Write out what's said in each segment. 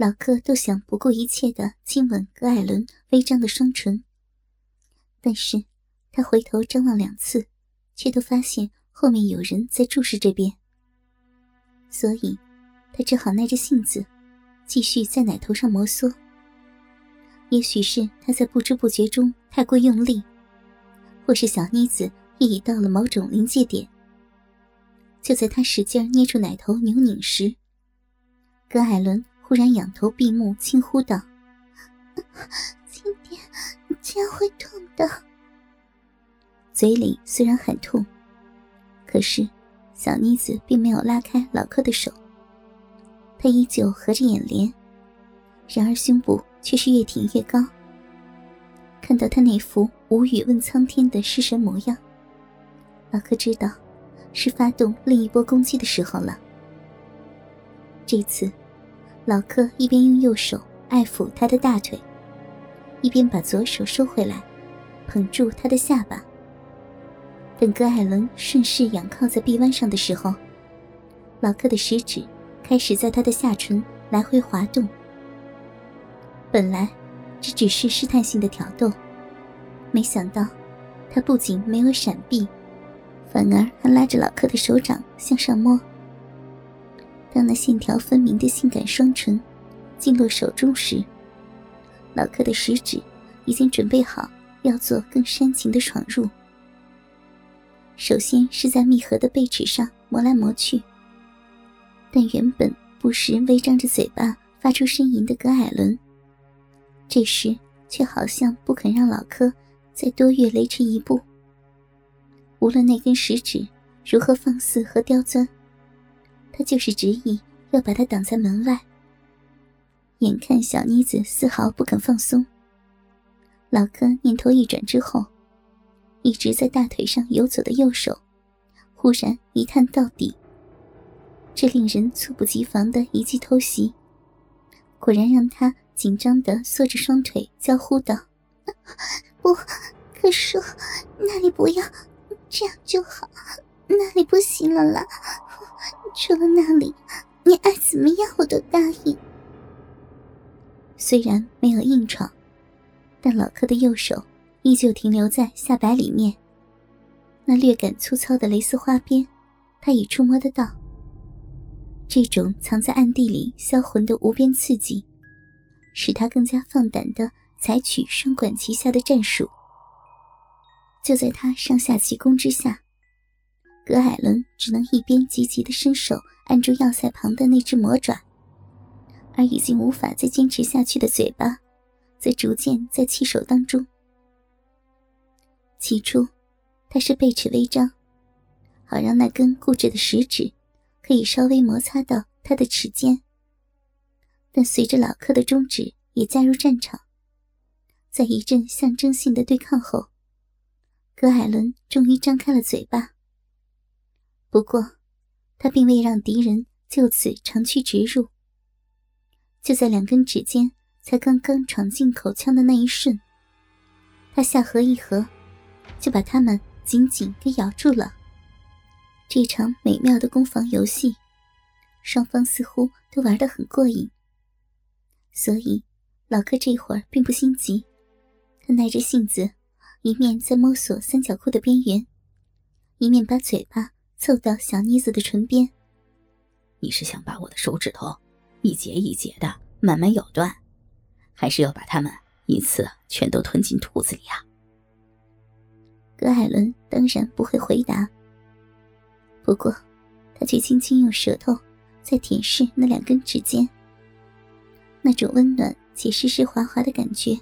老克都想不顾一切的亲吻葛艾伦微张的双唇，但是他回头张望两次，却都发现后面有人在注视这边，所以他只好耐着性子，继续在奶头上摩挲。也许是他在不知不觉中太过用力，或是小妮子也已到了某种临界点。就在他使劲捏住奶头扭拧时，葛艾伦。忽然仰头闭目轻呼道：“轻点，这样会痛的。”嘴里虽然很痛，可是小妮子并没有拉开老柯的手。她依旧合着眼帘，然而胸部却是越挺越高。看到他那副无语问苍天的失神模样，老柯知道是发动另一波攻击的时候了。这次。老柯一边用右手爱抚他的大腿，一边把左手收回来，捧住他的下巴。等葛艾伦顺势仰靠在臂弯上的时候，老柯的食指开始在他的下唇来回滑动。本来这只是试探性的挑逗，没想到他不仅没有闪避，反而还拉着老柯的手掌向上摸。当那线条分明的性感双唇进入手中时，老柯的食指已经准备好要做更煽情的闯入。首先是在密合的背齿上磨来磨去，但原本不时微张着嘴巴发出呻吟的葛艾伦，这时却好像不肯让老柯再多越雷池一步。无论那根食指如何放肆和刁钻。他就是执意要把他挡在门外。眼看小妮子丝毫不肯放松，老柯念头一转之后，一直在大腿上游走的右手，忽然一探到底。这令人猝不及防的一记偷袭，果然让他紧张的缩着双腿，娇呼道：“不，可说那里不要，这样就好，那里不行了啦。”除了那里，你爱怎么样我都答应。虽然没有硬闯，但老柯的右手依旧停留在下摆里面。那略感粗糙的蕾丝花边，他已触摸得到。这种藏在暗地里销魂的无边刺激，使他更加放胆的采取双管齐下的战术。就在他上下齐攻之下。葛海伦只能一边急急的伸手按住要塞旁的那只魔爪，而已经无法再坚持下去的嘴巴，则逐渐在气手当中。起初，他是背齿微张，好让那根固执的食指可以稍微摩擦到他的齿间。但随着老柯的中指也加入战场，在一阵象征性的对抗后，葛海伦终于张开了嘴巴。不过，他并未让敌人就此长驱直入。就在两根指尖才刚刚闯进口腔的那一瞬，他下颌一合，就把他们紧紧给咬住了。这场美妙的攻防游戏，双方似乎都玩得很过瘾。所以，老哥这会儿并不心急，他耐着性子，一面在摸索三角裤的边缘，一面把嘴巴。凑到小妮子的唇边，你是想把我的手指头一节一节的慢慢咬断，还是要把它们一次全都吞进肚子里啊？葛海伦当然不会回答，不过他却轻轻用舌头在舔舐那两根指尖，那种温暖且湿湿滑滑的感觉，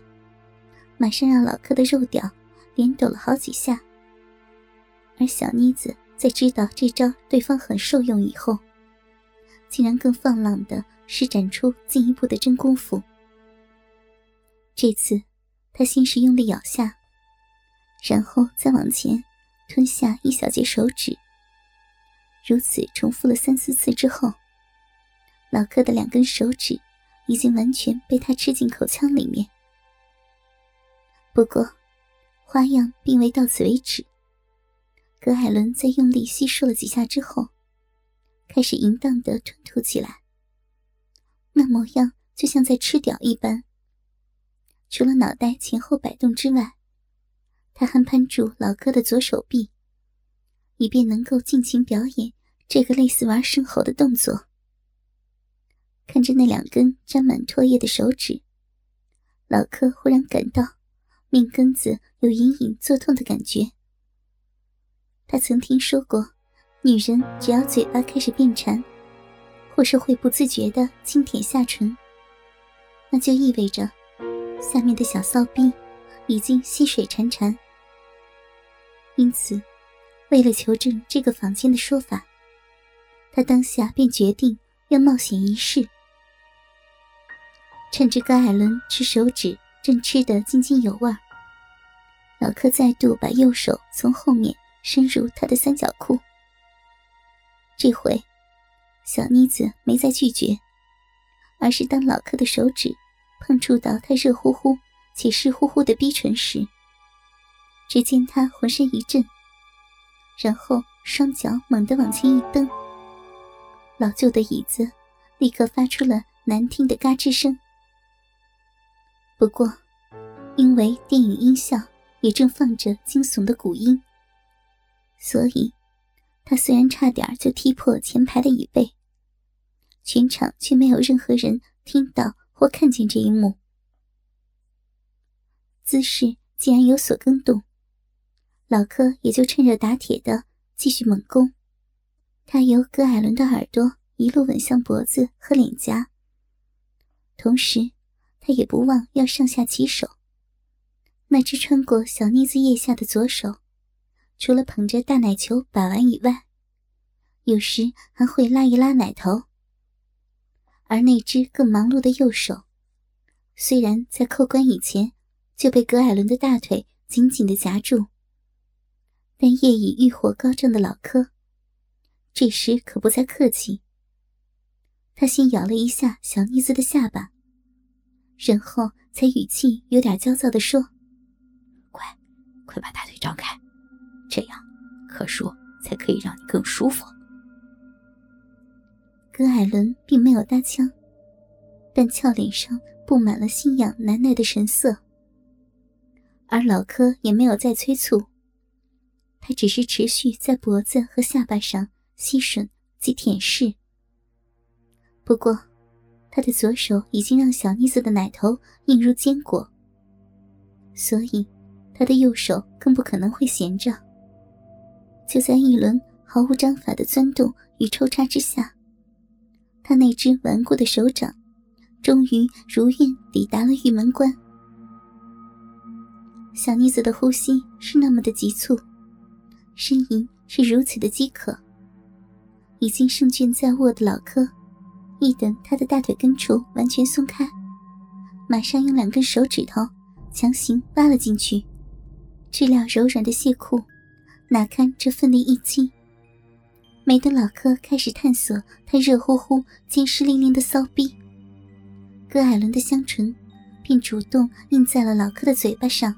马上让老柯的肉屌连抖了好几下，而小妮子。在知道这招对方很受用以后，竟然更放浪的施展出进一步的真功夫。这次，他先是用力咬下，然后再往前吞下一小截手指。如此重复了三四次之后，老柯的两根手指已经完全被他吃进口腔里面。不过，花样并未到此为止。葛海伦在用力吸吮了几下之后，开始淫荡的吞吐起来。那模样就像在吃屌一般。除了脑袋前后摆动之外，他还攀住老柯的左手臂，以便能够尽情表演这个类似玩生猴的动作。看着那两根沾满唾液的手指，老柯忽然感到命根子有隐隐作痛的感觉。他曾听说过，女人只要嘴巴开始变馋，或是会不自觉的轻舔下唇，那就意味着。下面的小骚逼已经吸水潺潺，因此，为了求证这个房间的说法，他当下便决定要冒险一试。趁着高艾伦吃手指正吃得津津有味，老柯再度把右手从后面伸入他的三角裤。这回，小妮子没再拒绝，而是当老柯的手指。碰触到他热乎乎且湿乎乎的逼唇时，只见他浑身一震，然后双脚猛地往前一蹬，老旧的椅子立刻发出了难听的嘎吱声。不过，因为电影音效也正放着惊悚的鼓音，所以他虽然差点就踢破前排的椅背，全场却没有任何人听到。或看见这一幕，姿势竟然有所更动，老柯也就趁热打铁的继续猛攻。他由葛艾伦的耳朵一路吻向脖子和脸颊，同时他也不忘要上下其手。那只穿过小妮子腋下的左手，除了捧着大奶球把玩以外，有时还会拉一拉奶头。而那只更忙碌的右手，虽然在扣关以前就被葛艾伦的大腿紧紧的夹住，但夜已欲火高涨的老柯，这时可不再客气。他先咬了一下小妮子的下巴，然后才语气有点焦躁的说：“快，快把大腿张开，这样可说才可以让你更舒服。”葛艾伦并没有搭腔，但俏脸上布满了心痒难耐的神色。而老柯也没有再催促，他只是持续在脖子和下巴上吸吮及舔舐。不过，他的左手已经让小妮子的奶头硬如坚果，所以他的右手更不可能会闲着。就在一轮毫无章法的钻动与抽插之下。他那只顽固的手掌，终于如愿抵达了玉门关。小妮子的呼吸是那么的急促，呻吟是如此的饥渴。已经胜券在握的老柯，一等他的大腿根处完全松开，马上用两根手指头强行挖了进去，质料柔软的蟹裤，哪堪这奋力一击。没等老柯开始探索他热乎乎、坚湿淋淋的骚逼，葛艾伦的香唇便主动印在了老柯的嘴巴上。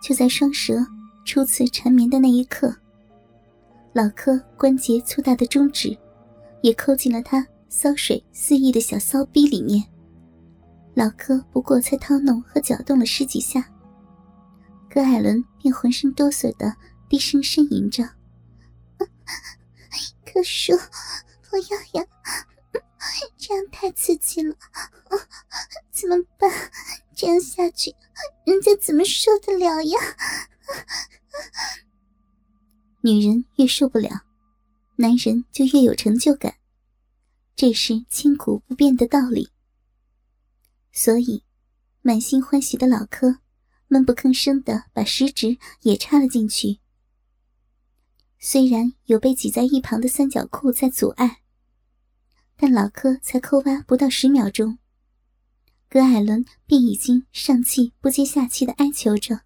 就在双舌初次缠绵的那一刻，老柯关节粗大的中指也抠进了他骚水肆意的小骚逼里面。老柯不过才掏弄和搅动了十几下，葛艾伦便浑身哆嗦的低声呻吟着。可是，我要呀，这样太刺激了，怎么办？这样下去，人家怎么受得了呀？女人越受不了，男人就越有成就感，这是千古不变的道理。所以，满心欢喜的老柯闷不吭声的把食指也插了进去。虽然有被挤在一旁的三角裤在阻碍，但老柯才抠挖不到十秒钟，葛艾伦便已经上气不接下气的哀求着：“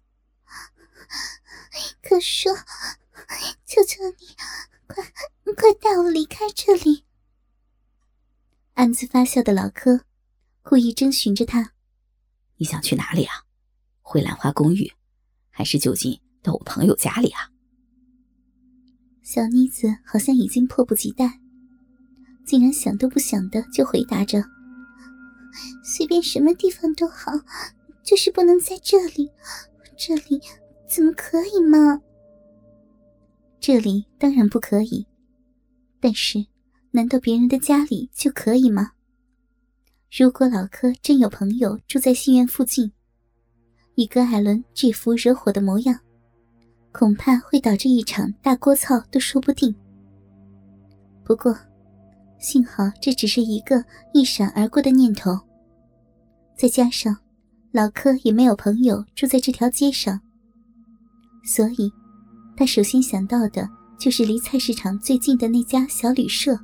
可叔，求求你，快快带我离开这里！”暗自发笑的老柯故意征询着他：“你想去哪里啊？回兰花公寓，还是就近到我朋友家里啊？”小妮子好像已经迫不及待，竟然想都不想的就回答着：“随便什么地方都好，就是不能在这里。这里怎么可以吗？这里当然不可以。但是，难道别人的家里就可以吗？如果老柯真有朋友住在戏院附近，以葛海伦制服惹火的模样。”恐怕会导致一场大锅操都说不定。不过，幸好这只是一个一闪而过的念头。再加上老柯也没有朋友住在这条街上，所以他首先想到的就是离菜市场最近的那家小旅社。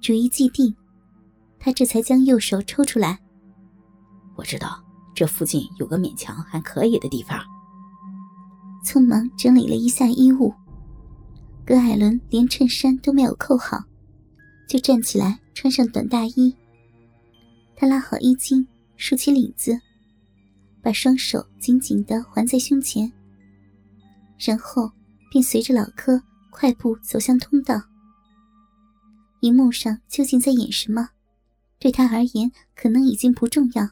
主意既定，他这才将右手抽出来。我知道这附近有个勉强还可以的地方。匆忙整理了一下衣物，葛艾伦连衬衫都没有扣好，就站起来穿上短大衣。他拉好衣襟，竖起领子，把双手紧紧地环在胸前，然后便随着老柯快步走向通道。荧幕上究竟在演什么，对他而言可能已经不重要。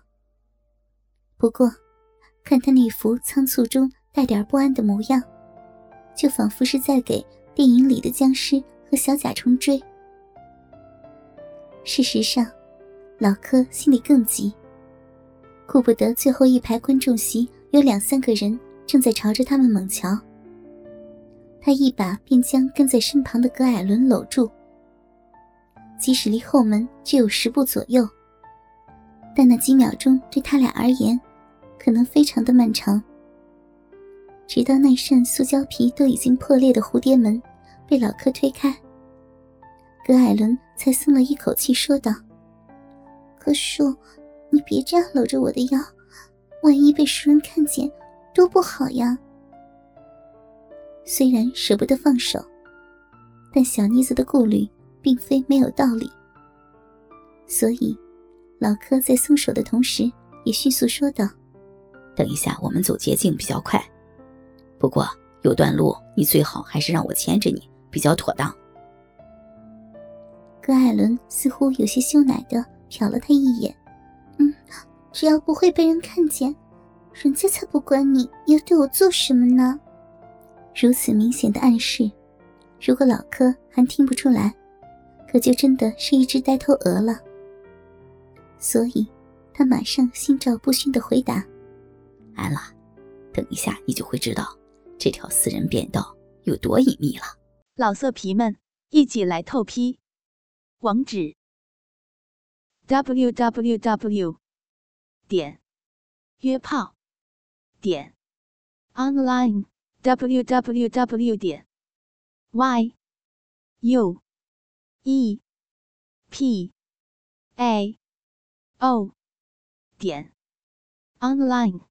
不过，看他那副仓促中。带点不安的模样，就仿佛是在给电影里的僵尸和小甲虫追。事实上，老柯心里更急，顾不得最后一排观众席有两三个人正在朝着他们猛瞧，他一把便将跟在身旁的葛艾伦搂住。即使离后门只有十步左右，但那几秒钟对他俩而言，可能非常的漫长。直到那扇塑胶皮都已经破裂的蝴蝶门被老柯推开，葛艾伦才松了一口气，说道：“可叔，你别这样搂着我的腰，万一被熟人看见，多不好呀。”虽然舍不得放手，但小妮子的顾虑并非没有道理，所以老柯在松手的同时，也迅速说道：“等一下，我们走捷径比较快。”不过有段路，你最好还是让我牵着你比较妥当。葛艾伦似乎有些羞赧的瞟了他一眼，嗯，只要不会被人看见，人家才不管你要对我做什么呢。如此明显的暗示，如果老柯还听不出来，可就真的是一只呆头鹅了。所以，他马上心照不宣的回答：“安了，等一下你就会知道。”这条私人便道有多隐秘了？老色皮们，一起来透批！网址：w w w 点约炮点 online w w w 点 y u e p a o 点 online。